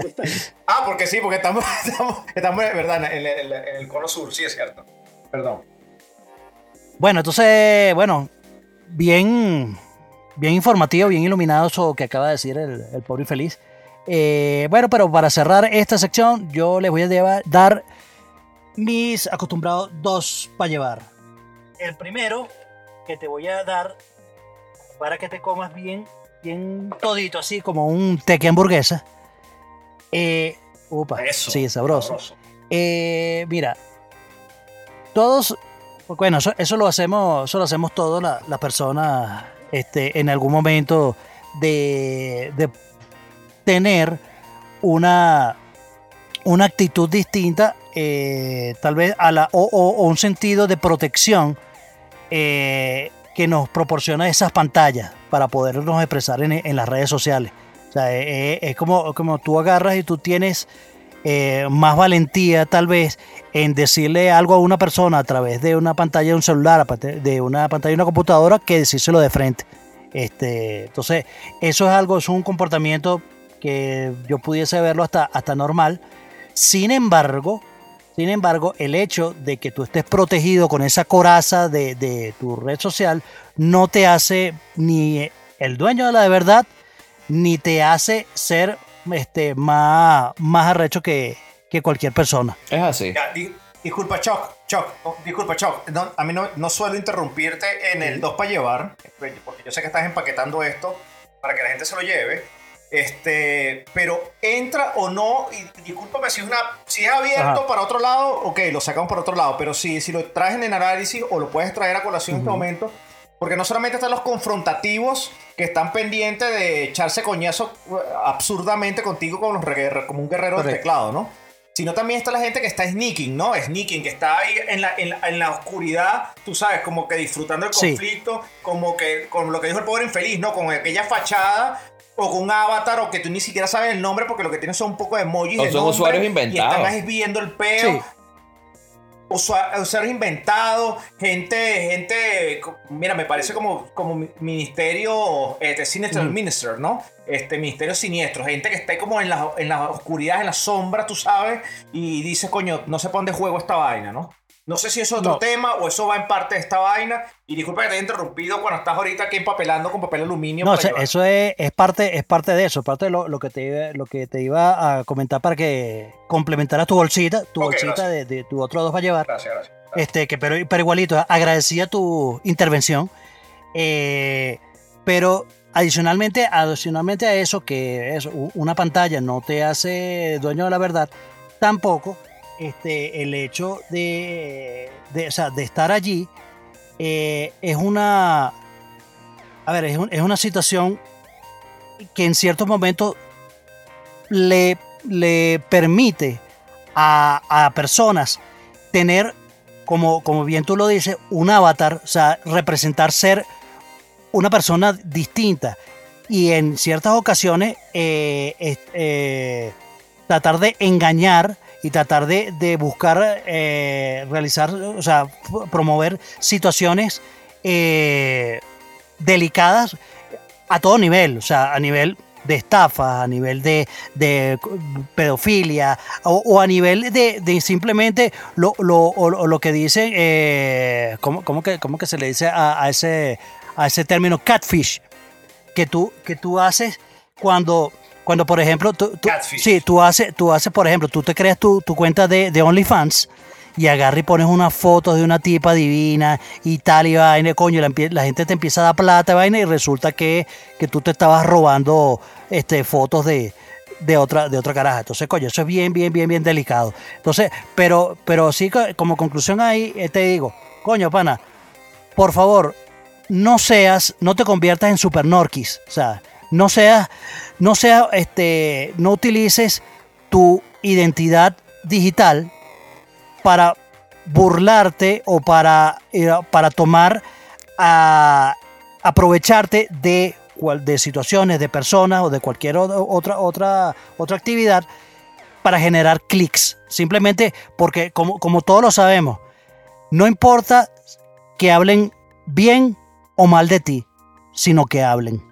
Ah, porque sí, porque estamos, estamos, estamos en verdad en el, en el- en el cono sur, sí es cierto. Perdón. bueno, entonces, bueno, bien, bien informativo, bien iluminado eso que acaba de decir el, el pobre infeliz. Eh, bueno, pero para cerrar esta sección, yo les voy a llevar- dar mis acostumbrados dos para llevar. El primero que te voy a dar para que te comas bien, bien todito, así como un teque hamburguesa. Eh, upa, Eso. sí, sabroso. Eh, mira, todos, bueno, eso, eso lo hacemos, eso lo hacemos todas la- las personas este, en algún momento de, de tener una, una actitud distinta, eh, tal vez a la, o, un sentido de protección eh, que nos proporciona esas pantallas para podernos expresar en, en las redes sociales. O sea, eh, es como, como tú agarras y tú tienes más valentía tal vez en decirle algo a una persona a través de una pantalla de un celular, de una pantalla de una computadora, que decírselo de frente. Este, entonces, eso es algo, es un comportamiento que yo pudiese verlo hasta, hasta normal. Sin embargo, sin embargo, el hecho de que tú estés protegido con esa coraza de, de tu red social no te hace ni el dueño de la de verdad, ni te hace ser este, más, más arrecho que, que cualquier persona. Es así. Ya, di- disculpa, Choc, Choc, oh, disculpa, Choc. No, a mí no, no suelo interrumpirte en el 2 para llevar, porque yo sé que estás empaquetando esto para que la gente se lo lleve. Este, pero entra o no, y discúlpame si es una, si es abierto Ajá. para otro lado, ok, lo sacamos para otro lado, pero si, si lo traes en el análisis o lo puedes traer a colación en este momento, porque no solamente están los confrontativos que están pendientes de echarse coñazo uh, absurdamente contigo como, los como un guerrero Correcto. teclado, ¿no? Sino también está la gente que está sneaking, ¿no? Sneaking, que está ahí en la, en la, en la oscuridad, tú sabes, como que disfrutando el Sí. conflicto, como que con lo que dijo el pobre infeliz, ¿no? Con aquella fachada o con un avatar o que tú ni siquiera sabes el nombre porque lo que tienes son un poco de emojis O de son usuarios Y inventados. están ahí viendo el peo. Sí. Usuarios inventados, gente, gente, mira, me parece como, como mi- ministerio, este, sinister minister, ¿no? Este, ministerio siniestro, gente que está ahí como en la, en la oscuridad, en la sombra, tú sabes, y dice, coño, no sé para dónde juego esta vaina, ¿no? No sé si eso es otro No. tema o eso va en parte de esta vaina. Y disculpa que te haya interrumpido cuando estás ahorita aquí empapelando con papel aluminio. No, o sea, eso es, es parte, es parte de eso, parte de lo, lo que te, iba- lo que te iba a comentar para que complementaras tu bolsita, tu bolsita de, tu otro dos para llevar. Gracias, gracias. Este, que pero, pero igualito, agradecía tu intervención. Eh, pero adicionalmente, adicionalmente a eso, que es una pantalla no te hace dueño de la verdad, tampoco este, el hecho de, de, o sea, de estar allí eh, es una. A ver, es, un- es una situación que en ciertos momentos le, le permite a, a personas tener, como, como bien tú lo dices, un avatar, o sea, representar ser una persona distinta y en ciertas ocasiones eh, eh, tratar de engañar y tratar de, de buscar eh, realizar, o sea, promover situaciones eh, delicadas a todo nivel, o sea, a nivel de estafa, a nivel de, de pedofilia o, a nivel de, de simplemente lo, lo, o lo que dicen, eh, ¿cómo, cómo que, cómo que se le dice a, a ese, a ese término catfish? Que tú, que tú haces cuando, cuando por ejemplo, tú, sí, tú haces, tú haces, por ejemplo, tú te creas tu, tu cuenta de, de OnlyFans y agarra y pones una foto de una tipa divina y tal y vaina, coño, la, la gente te empieza a dar plata, vaina, y resulta que, que tú te estabas robando este, fotos de, de otra, de otra caraja. Entonces, coño, eso es bien, bien, bien, bien delicado. Entonces, pero, pero sí, co- como conclusión ahí, eh, te digo, coño, pana, por favor, no seas, no te conviertas en super norquis. O sea, no seas, no seas, este, no utilices tu identidad digital para burlarte o para, eh, para tomar, a, aprovecharte de, de situaciones, de personas o de cualquier otra, otra, otra actividad para generar clics. Simplemente porque, como, como todos lo sabemos, no importa que hablen bien o mal de ti, sino que hablen.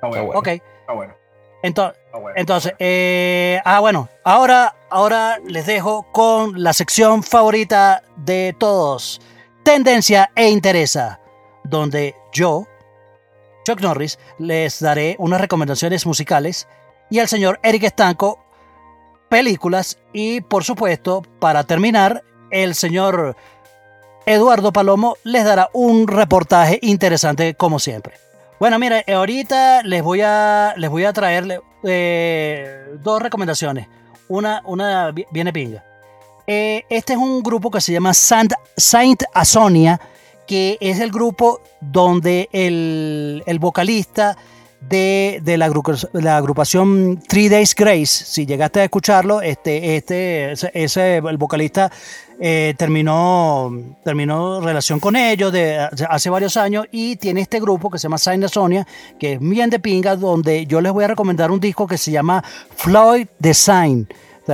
Está bueno. Ok, Está bueno. entonces, bueno. entonces eh, ah, bueno, ahora, ahora les dejo con la sección favorita de todos, Tendencia e Interesa, donde yo, Chuck Norris, les daré unas recomendaciones musicales y el señor Eric Estanco, películas y, por supuesto, para terminar, el señor Eduardo Palomo les dará un reportaje interesante como siempre. Bueno, mira, ahorita les voy a, les voy a traer eh, dos recomendaciones. Una, una vi- viene pinga. Eh, este es un grupo que se llama Saint, Saint Asonia, que es el grupo donde el, el vocalista de, de la, la agrupación Three Days Grace, si llegaste a escucharlo, este, este, ese, ese- el vocalista eh, terminó, terminó relación con ellos hace varios años y tiene este grupo que se llama Saint Sonia, que es bien de pinga, donde yo les voy a recomendar un disco que se llama Floyd Design.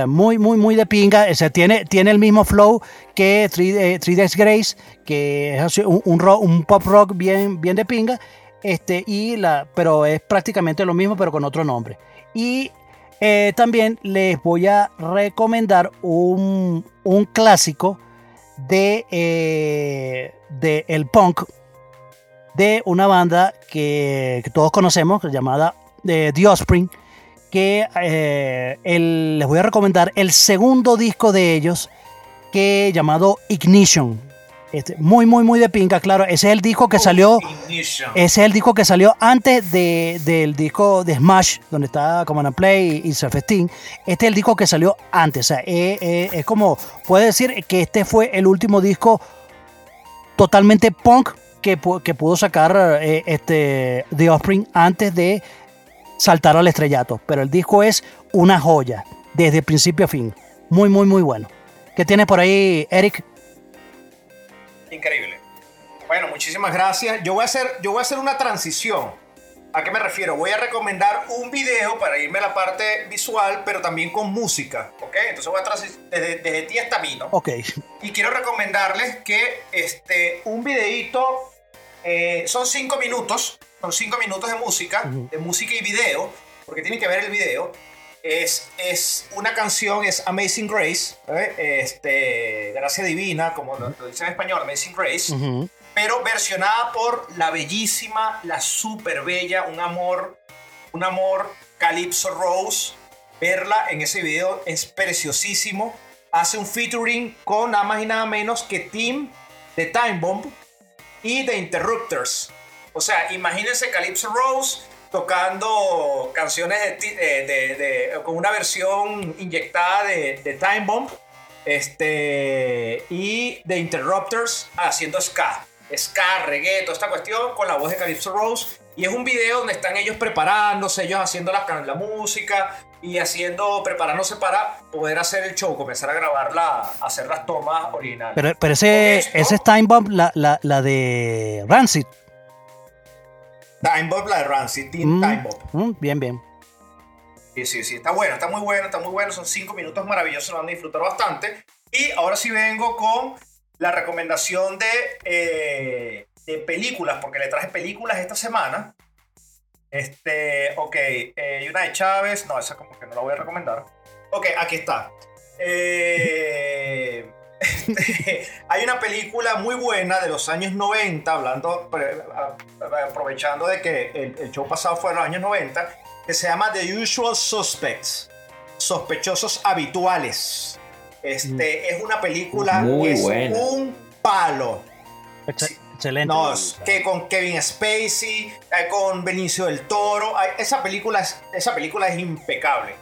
Muy, muy, muy de pinga. O sea, tiene, tiene el mismo flow que Three, eh, Days Grace, que es un, un pop rock bien, bien de pinga. Este, y la, pero es prácticamente lo mismo, pero con otro nombre. Y eh, también les voy a recomendar un, un clásico de, eh, de el punk de una banda que, todos conocemos llamada eh, The Offspring que les voy a recomendar el segundo disco de ellos que llamado Ignition Este, muy muy muy de pinga claro ese es el disco que salió Ignition. ese es el disco que salió antes de- del disco de Smash, donde está Command and Play y, y. Este es el disco que salió antes. O sea, eh, eh, es como, puede decir que este fue el último disco totalmente punk que, que pudo sacar eh, este, The Offspring antes de saltar al estrellato. Pero el disco es una joya, desde principio a fin. Muy, muy, muy bueno. ¿Qué tienes por ahí, Eric? Increíble. Bueno, muchísimas gracias. Yo voy a hacer, yo voy a hacer una transición. ¿A qué me refiero? Voy a recomendar un video para irme a la parte visual, pero también con música. ¿Ok? Entonces voy a desde, desde ti hasta mí, ¿no? Ok. Y quiero recomendarles que este, un videíto, eh, son cinco minutos, son cinco minutos de música, de música y video, porque tienen que ver el video. Es, es una canción, es Amazing Grace, ¿eh? este, Gracia Divina, como lo, lo dice en español, Amazing Grace, pero versionada por la bellísima, la super bella, un amor, un amor Calypso Rose. Verla en ese video es preciosísimo. Hace un featuring con nada más y nada menos que Tim de Time Bomb y The Interrupters. O sea, imagínense Calypso Rose tocando canciones de, de- de- de- con una versión inyectada de, de Time Bomb este, y The Interrupters haciendo ska. Ska, reggae, toda esta cuestión con la voz de Calypso Rose. Y es un video donde están ellos preparándose, ellos haciendo la, música y haciendo, preparándose para poder hacer el show, comenzar a grabarla, hacer las tomas originales. Pero, pero ese, esto- ese es Time Bomb, la, la, la de Rancid. Time Bomb, la de Rancid, Mm, Time Bomb. mm, bien, bien. Sí, sí, sí, está bueno, está muy bueno, está muy bueno. Son cinco minutos maravillosos, lo van a disfrutar bastante. Y ahora sí vengo con la recomendación de, eh, de películas, porque le traje películas esta semana. Este, ok, eh, una de Chávez, no, esa como que no la voy a recomendar. Ok, aquí está. Eh, este, hay una película muy buena de los años 90, hablando, aprovechando de que el, el show pasado fue en los años 90, que se llama The Usual Suspects. sospechosos habituales. Este es una película Muy que es buena. un palo. Ex- Excelente. No, es que con Kevin Spacey, eh, con Benicio del Toro, esa película es, esa película es impecable.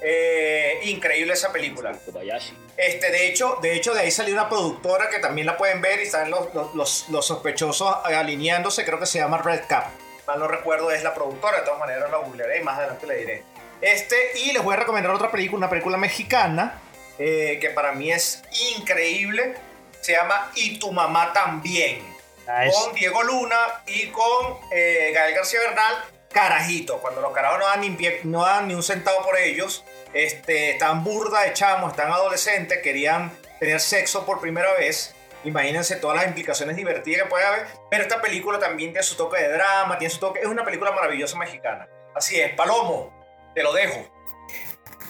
Eh, increíble esa película. Kobayashi. Este, de hecho, de hecho, de ahí salió una productora que también la pueden ver y están los, los, los- sospechosos alineándose, creo que se llama Red Cap. Mal no recuerdo, es la productora, de todas maneras la googlearé y más adelante le diré. Este, y les voy a recomendar otra película, una película mexicana, eh, que para mí es increíble. Se llama Y tu mamá también Ah, es- con Diego Luna y con eh, Gael García Bernal, carajito. Cuando los carajos no dan ni, no dan ni un centavo por ellos, este, están burda de chamos, están adolescentes, querían tener sexo por primera vez. Imagínense todas las implicaciones divertidas que puede haber. Pero esta película también tiene su toque de drama, tiene su toque. Es una película maravillosa mexicana. Así es, Palomo, te lo dejo.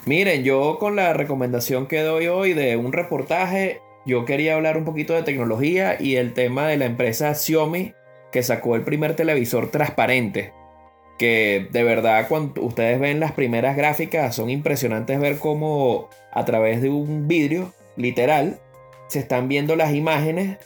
Miren, yo con la recomendación que doy hoy de un reportaje, yo quería hablar un poquito de tecnología y el tema de la empresa Xiaomi que sacó el primer televisor transparente. Que de verdad cuando ustedes ven las primeras gráficas son impresionantes ver cómo a través de un vidrio literal se están viendo las imágenes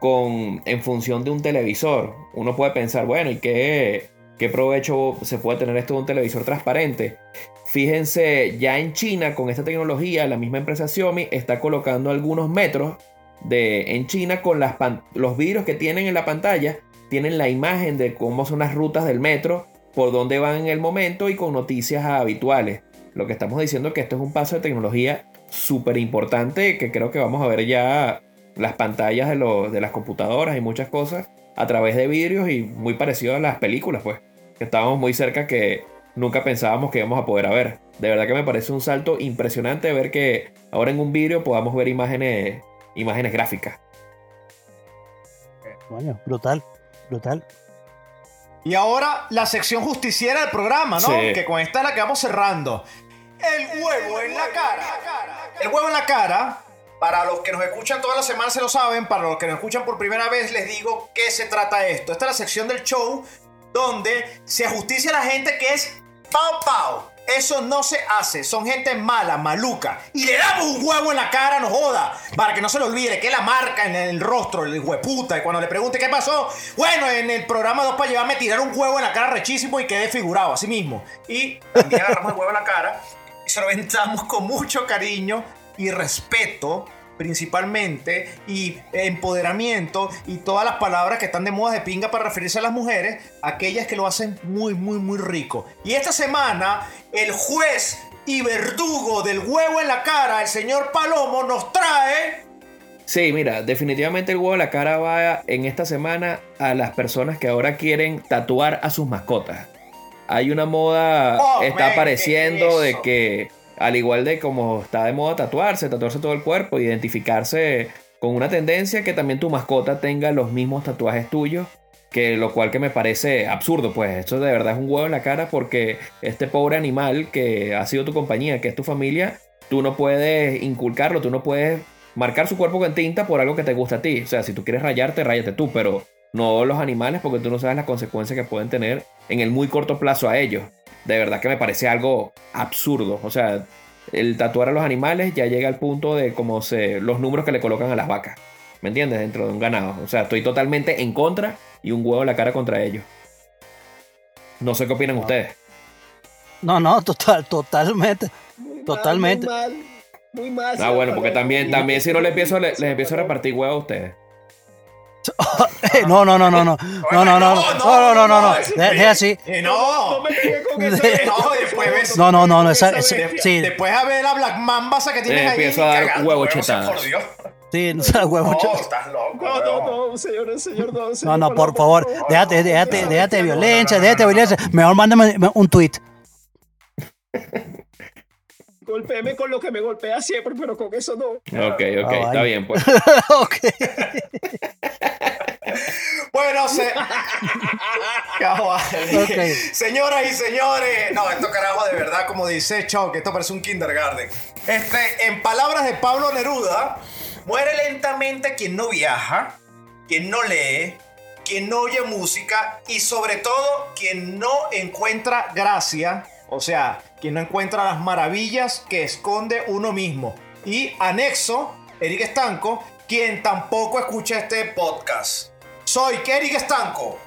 con, en función de un televisor. Uno puede pensar, bueno, ¿y qué, qué provecho se puede tener esto de un televisor transparente? Fíjense, ya en China con esta tecnología, la misma empresa Xiaomi está colocando algunos metros de, en China con los vidrios que tienen en la pantalla, tienen la imagen de cómo son las rutas del metro, por dónde van en el momento y con noticias habituales. Lo que estamos diciendo es que esto es un paso de tecnología súper importante que creo que vamos a ver ya las pantallas de, los- de las computadoras y muchas cosas a través de vidrios y muy parecido a las películas, pues. Estábamos muy cerca que nunca pensábamos que íbamos a poder ver. De verdad que me parece un salto impresionante ver que ahora en un vidrio podamos ver imágenes, imágenes gráficas. Coño, brutal, brutal. Y ahora la sección justiciera del programa, ¿no? Sí. Que con esta es la que vamos cerrando. El huevo en la cara. El huevo en la cara, para los que nos escuchan todas las semanas se lo saben, para los que nos escuchan por primera vez les digo qué se trata esto. Esta es la sección del show donde se ajusticia a la gente que es pau pau. Eso no se hace, son gente mala, maluca. Y le damos un huevo en la cara, no joda. Para que no se le olvide que la marca en el rostro, el hueputa. Y cuando le pregunte qué pasó, bueno, en el programa 2 para llevarme a tirar un huevo en la cara rechísimo y quedé figurado, así mismo. Y también agarramos el huevo en la cara y se lo aventamos con mucho cariño y respeto principalmente y empoderamiento y todas las palabras que están de moda de pinga para referirse a las mujeres, aquellas que lo hacen muy, muy, muy rico. Y esta semana, el juez y verdugo del huevo en la cara, el señor Palomo, nos trae... Sí, mira, definitivamente el huevo de la cara va en esta semana a las personas que ahora quieren tatuar a sus mascotas. Hay una moda, Oh, está man, apareciendo ¿qué es de que, al igual de como está de moda tatuarse, tatuarse todo el cuerpo, identificarse con una tendencia que también tu mascota tenga los mismos tatuajes tuyos, que lo cual que me parece absurdo, pues esto de verdad es un huevo en la cara porque este pobre animal que ha sido tu compañía, que es tu familia, tú no puedes inculcarlo, tú no puedes marcar su cuerpo con tinta por algo que te gusta a ti. O sea, si tú quieres rayarte, ráyate tú, pero no los animales porque tú no sabes las consecuencias que pueden tener en el muy corto plazo a ellos. De verdad que me parece algo absurdo. O sea, el tatuar a los animales ya llega al punto de como se, los números que le colocan a las vacas. ¿Me entiendes? Dentro de un ganado. O sea, estoy totalmente en contra y un huevo en la cara contra ellos. No sé qué opinan ustedes. No, no, total, totalmente. Muy mal, Totalmente. Muy mal, muy mal. Ah, bueno, porque también, también si no le empiezo, le- les señor empiezo a repartir huevos a ustedes. No, no, no, no, no. No, no, no, no, no, no, no, no. Deja así. Eh, No, no, no me con eso. No, después No, no, no, no, sí, después a ver la Black Mambasa que tienes ahí. empiezo a dar huevo huevos, chetadas. Por Dios. sí, no sea huevo. No, estás loco. No, no, no, señor, señor, no, No, señor no, por Palomo, favor, no. déjate, déjate, déjate no. violencia, déjate de violencia. Mejor mándame un tweet. Golpéeme con lo que me golpea siempre, pero con eso no. Ok, ok, Ah, está bien, pues. ok. Bueno, se... Señoras y señores, no, esto carajo de verdad, como dice Choc, esto parece un kindergarten. Este, en palabras de Pablo Neruda, muere lentamente quien no viaja, quien no lee, quien no oye música y sobre todo quien no encuentra gracia O sea, quien no encuentra las maravillas que esconde uno mismo. Y anexo, Eric Estanco, quien tampoco escucha este podcast. Soy Eric Estanco.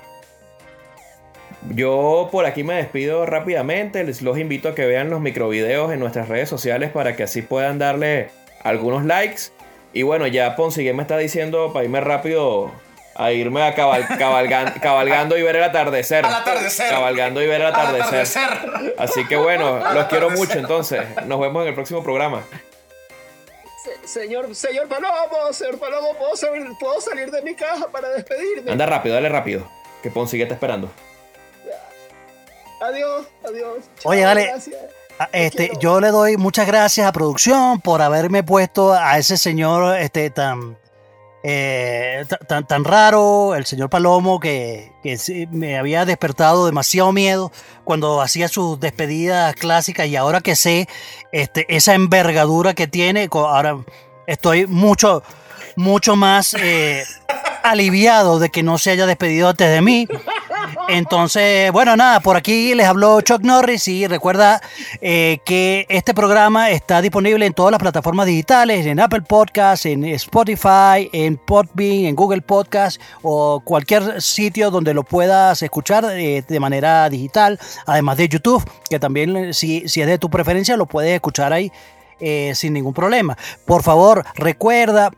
Yo por aquí me despido rápidamente. Les los invito a que vean los microvideos en nuestras redes sociales para que así puedan darle algunos likes. Y bueno, ya Ponce me está diciendo para irme rápido a irme a cabalgando y ver el atardecer. Al atardecer. Cabalgando y ver el atardecer. Así que bueno, los quiero mucho entonces. Nos vemos en el próximo programa. señor, señor Palomo, señor Palomo, ¿puedo salir, ¿puedo salir de mi caja para despedirme? Anda rápido, dale rápido. Que Ponce está esperando. Adiós, adiós. Oye, dale. Ah, este, yo le doy muchas gracias a producción por haberme puesto a ese señor este, tan, eh, tan, tan, raro, el señor Palomo, que, me había despertado demasiado miedo cuando hacía sus despedidas clásicas y ahora que sé este, esa envergadura que tiene, ahora estoy mucho, mucho más eh, aliviado de que no se haya despedido antes de mí. Entonces, bueno, nada, por aquí les habló Chuck Norris y recuerda eh, que este programa está disponible en todas las plataformas digitales, en Apple Podcasts, en Spotify, en Podbean, en Google Podcasts o cualquier sitio donde lo puedas escuchar eh, de manera digital, además de YouTube, que también si, si es de tu preferencia lo puedes escuchar ahí eh, sin ningún problema. Por favor, recuerda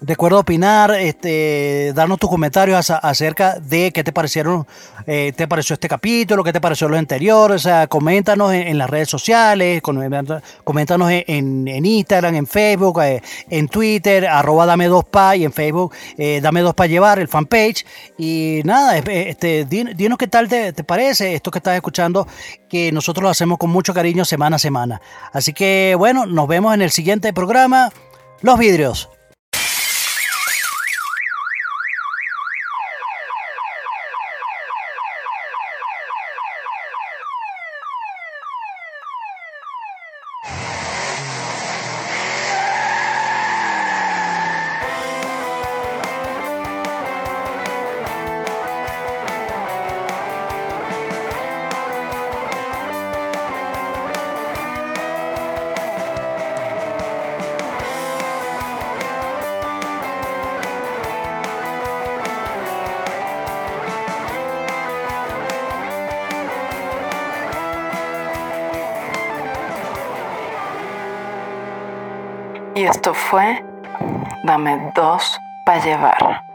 Recuerda opinar, este, darnos tus comentarios acerca de qué te parecieron, eh, te pareció este capítulo, qué te pareció lo anterior, o sea, coméntanos en, las redes sociales, coméntanos en, Instagram, en Facebook, eh, en Twitter, arroba dame dos pa y en Facebook eh, dame dos pa llevar, el fanpage. Y nada, este, dinos qué tal te, te parece esto que estás escuchando, que nosotros lo hacemos con mucho cariño semana a semana. Así que bueno, nos vemos en el siguiente programa. Los vidrios. Fue Dame dos para llevar.